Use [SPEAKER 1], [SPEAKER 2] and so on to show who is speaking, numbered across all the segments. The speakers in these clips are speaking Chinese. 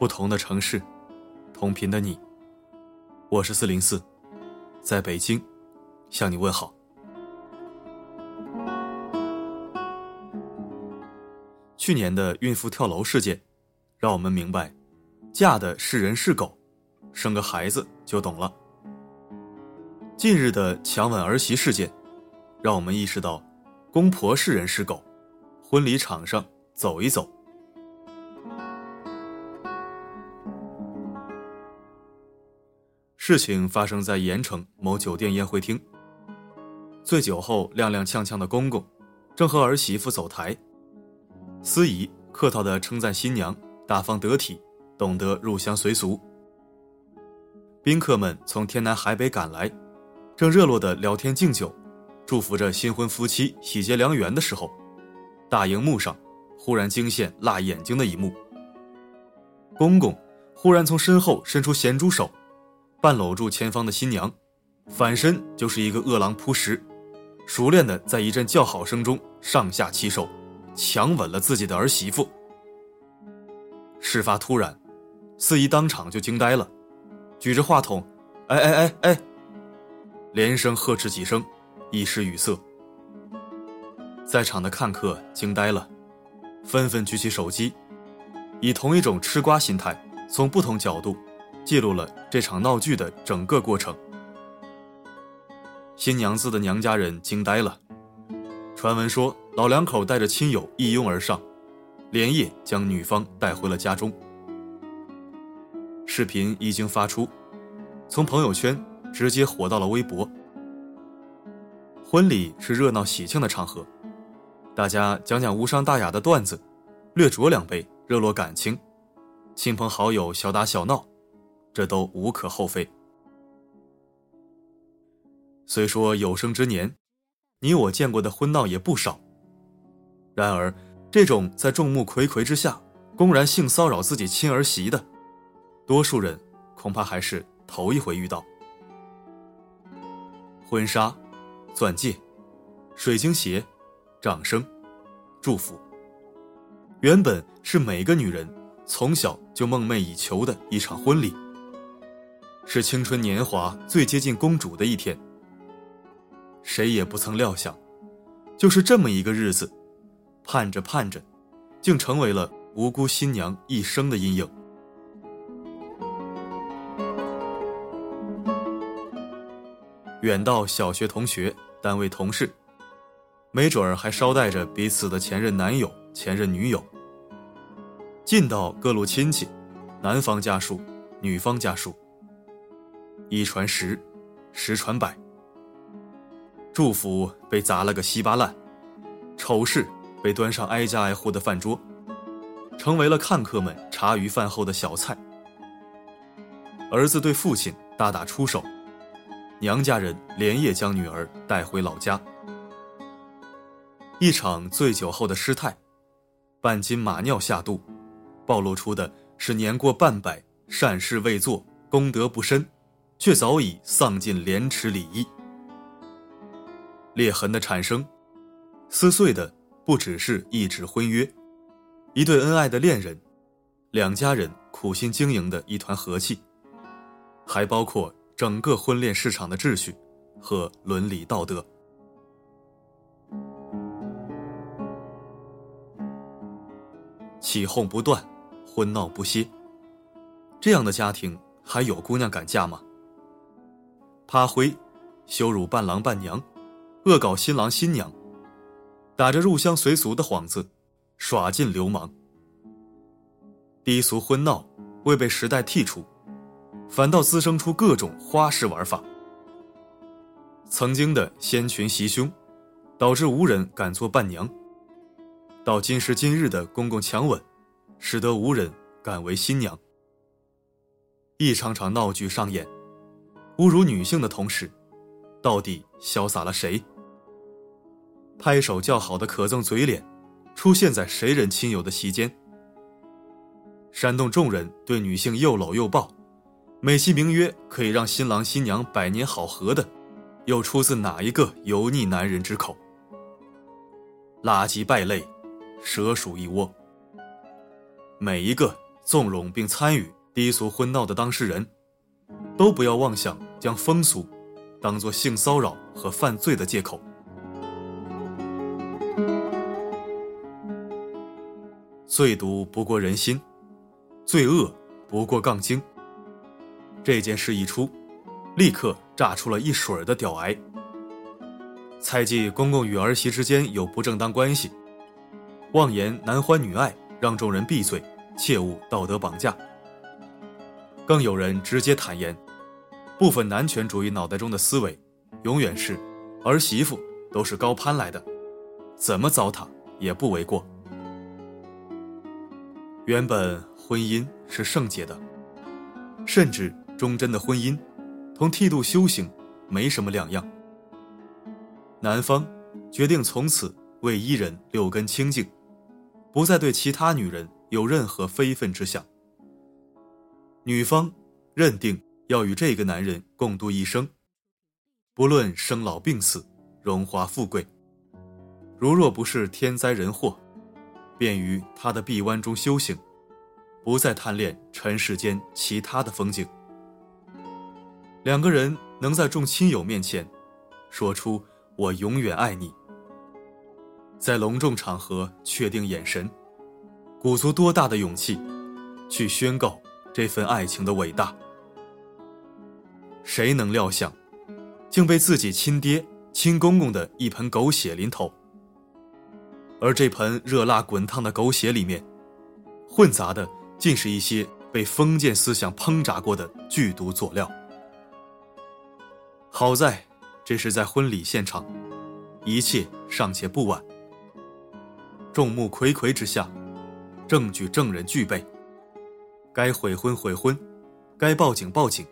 [SPEAKER 1] 不同的城市，同频的你。我是四零四，在北京向你问好。去年的孕妇跳楼事件，让我们明白，嫁的是人是狗，生个孩子就懂了。近日的强吻儿媳事件，让我们意识到，公婆是人是狗，婚礼场上走一走。事情发生在盐城某酒店宴会厅。醉酒后踉踉跄跄的公公，正和儿媳妇走台。司仪客套的称赞新娘大方得体，懂得入乡随俗。宾客们从天南海北赶来，正热络的聊天敬酒，祝福着新婚夫妻喜结良缘的时候，大荧幕上忽然惊现辣眼睛的一幕。公公忽然从身后伸出咸猪手。半搂住前方的新娘，反身就是一个饿狼扑食，熟练的在一阵叫好声中上下其手，强吻了自己的儿媳妇。事发突然，司仪当场就惊呆了，举着话筒，哎哎哎哎，连声呵斥几声，一时语塞。在场的看客惊呆了，纷纷举起手机，以同一种吃瓜心态，从不同角度。记录了这场闹剧的整个过程。新娘子的娘家人惊呆了，传闻说老两口带着亲友一拥而上，连夜将女方带回了家中。视频一经发出，从朋友圈直接火到了微博。婚礼是热闹喜庆的场合，大家讲讲无伤大雅的段子，略酌两杯，热络感情，亲朋好友小打小闹。这都无可厚非。虽说有生之年，你我见过的婚闹也不少，然而这种在众目睽睽之下公然性骚扰自己亲儿媳的，多数人恐怕还是头一回遇到。婚纱、钻戒、水晶鞋、掌声、祝福，原本是每个女人从小就梦寐以求的一场婚礼。是青春年华最接近公主的一天。谁也不曾料想，就是这么一个日子，盼着盼着，竟成为了无辜新娘一生的阴影。远到小学同学、单位同事，没准儿还捎带着彼此的前任男友、前任女友；近到各路亲戚，男方家属、女方家属。一传十，十传百。祝福被砸了个稀巴烂，丑事被端上挨家挨户的饭桌，成为了看客们茶余饭后的小菜。儿子对父亲大打出手，娘家人连夜将女儿带回老家。一场醉酒后的失态，半斤马尿下肚，暴露出的是年过半百、善事未做、功德不深。却早已丧尽廉耻礼义，裂痕的产生，撕碎的不只是一纸婚约，一对恩爱的恋人，两家人苦心经营的一团和气，还包括整个婚恋市场的秩序和伦理道德。起哄不断，婚闹不歇，这样的家庭还有姑娘敢嫁吗？趴灰，羞辱伴郎伴娘，恶搞新郎新娘，打着入乡随俗的幌子，耍尽流氓。低俗婚闹未被时代剔除，反倒滋生出各种花式玩法。曾经的先裙袭胸，导致无人敢做伴娘；到今时今日的公共强吻，使得无人敢为新娘。一场场闹剧上演。侮辱女性的同时，到底潇洒了谁？拍手叫好的可憎嘴脸，出现在谁人亲友的席间？煽动众人对女性又搂又抱，美其名曰可以让新郎新娘百年好合的，又出自哪一个油腻男人之口？垃圾败类，蛇鼠一窝。每一个纵容并参与低俗婚闹的当事人，都不要妄想将风俗当作性骚扰和犯罪的借口。最毒不过人心，最恶不过杠精。这件事一出，立刻炸出了一水儿的屌癌。猜忌公公与儿媳之间有不正当关系，妄言男欢女爱，让众人闭嘴，切勿道德绑架。更有人直接坦言，部分男权主义脑袋中的思维，永远是儿媳妇都是高攀来的，怎么糟蹋也不为过。原本婚姻是圣洁的，甚至忠贞的婚姻，同剃度修行没什么两样。男方决定从此为一人六根清净，不再对其他女人有任何非分之想。女方认定要与这个男人共度一生，不论生老病死、荣华富贵，如若不是天灾人祸，便于他的臂弯中修行，不再贪恋尘世间其他的风景。两个人能在众亲友面前说出。我永远爱你。在隆重场合确定眼神，鼓足多大的勇气，去宣告这份爱情的伟大？谁能料想，竟被自己亲爹亲公公的一盆狗血淋头？而这盆热辣滚烫的狗血里面，混杂的竟是一些被封建思想烹炸过的剧毒佐料。好在。这是在婚礼现场，一切尚且不晚。众目睽睽之下，证据证人俱备，该悔婚悔婚，该报警报警，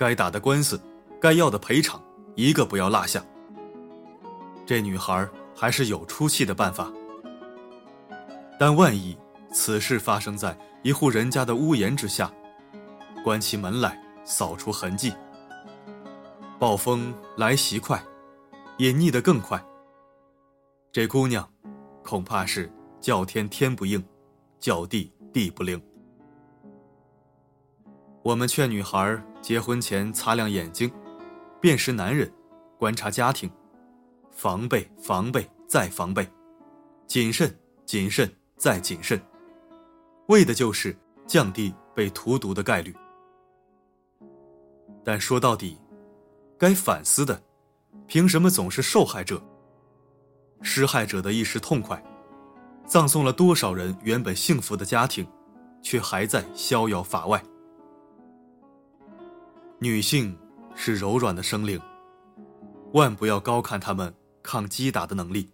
[SPEAKER 1] 该打的官司，该要的赔偿，一个不要落下。这女孩还是有出气的办法。但万一此事发生在一户人家的屋檐之下，关起门来扫除痕迹。暴风来袭快，也逆得更快。这姑娘，恐怕是叫天天不应，叫地地不灵。我们劝女孩结婚前擦亮眼睛，辨识男人，观察家庭，防备防备再防备，谨慎谨慎再谨慎，为的就是降低被荼毒的概率。但说到底。该反思的，凭什么总是受害者？施害者的一时痛快，葬送了多少人原本幸福的家庭，却还在逍遥法外。女性是柔软的生灵，万不要高看她们抗击打的能力。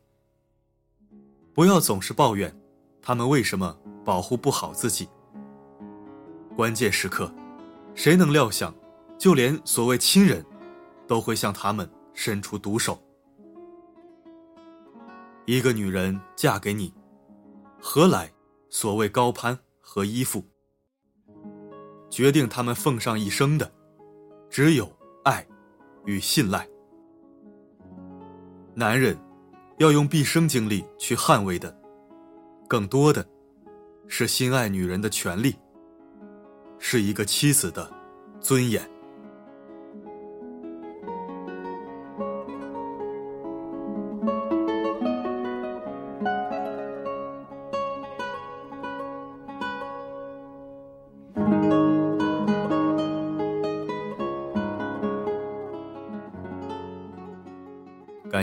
[SPEAKER 1] 不要总是抱怨，她们为什么保护不好自己。关键时刻，谁能料想，就连所谓亲人。都会向他们伸出毒手。一个女人嫁给你，何来所谓高攀和依附？决定他们奉上一生的，只有爱与信赖。男人要用毕生精力去捍卫的，更多的是心爱女人的权利，是一个妻子的尊严。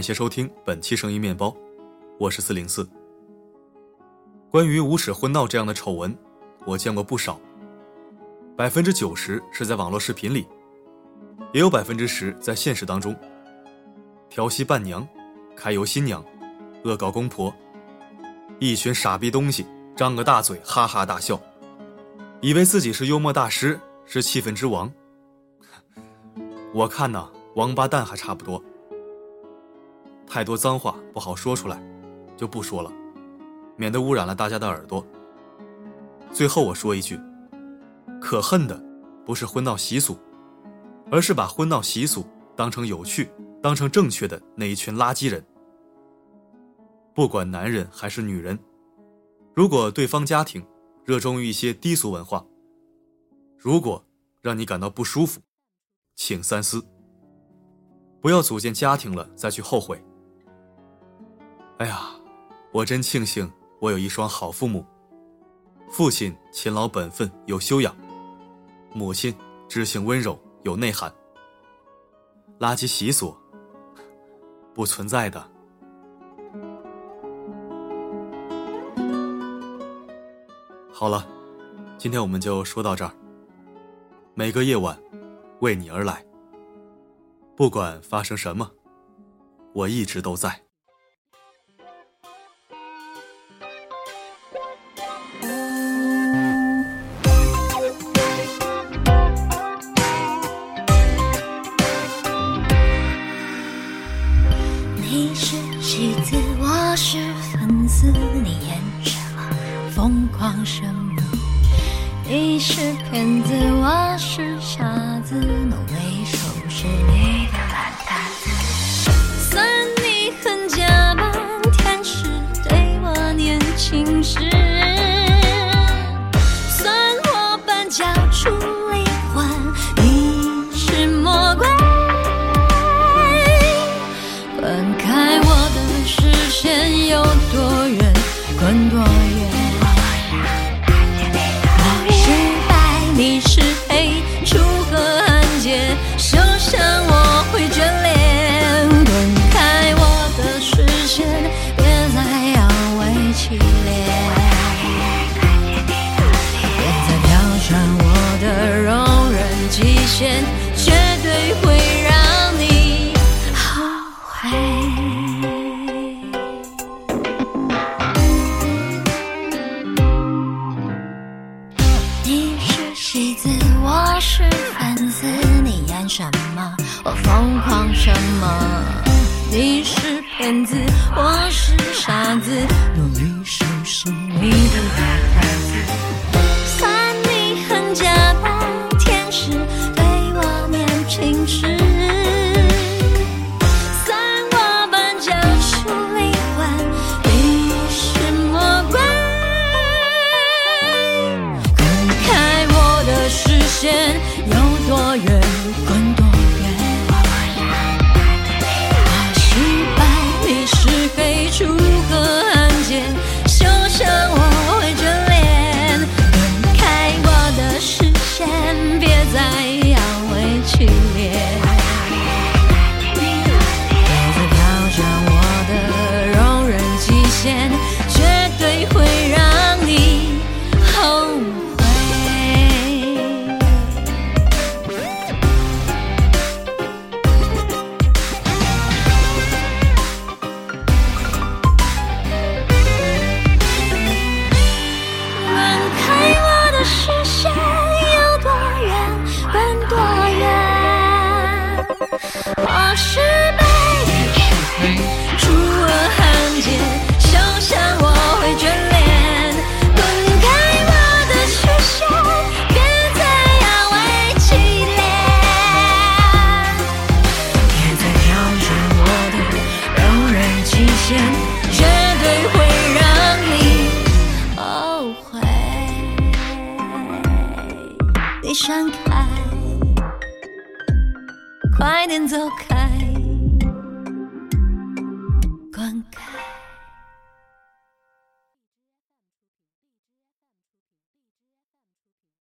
[SPEAKER 1] 感谢收听本期声音面包，我是四零四。关于无耻婚闹这样的丑闻，我见过不少。百分之九十是在网络视频里，也有百分之十在现实当中。调戏伴娘，揩油新娘，恶搞公婆，一群傻逼东西，张个大嘴哈哈大笑，以为自己是幽默大师，是气氛之王。我看呐，王八蛋还差不多。太多脏话不好说出来就不说了免得污染了大家的耳朵。最后我说一句可恨的不是婚闹习俗而是把婚闹习俗当成有趣当成正确的那一群垃圾人。不管男人还是女人如果对方家庭热衷于一些低俗文化如果让你感到不舒服请三思。不要组建家庭了再去后悔。哎呀我真庆幸我有一双好父母。父亲勤劳本分有修养。母亲知性温柔有内涵。垃圾习俗不存在的。好了今天我们就说到这儿。每个夜晚为你而来。不管发生什么我一直都在。
[SPEAKER 2] 你演什么疯狂什么你是骗子我是傻子我为手是你的算你很假扮天使对我年轻时 in.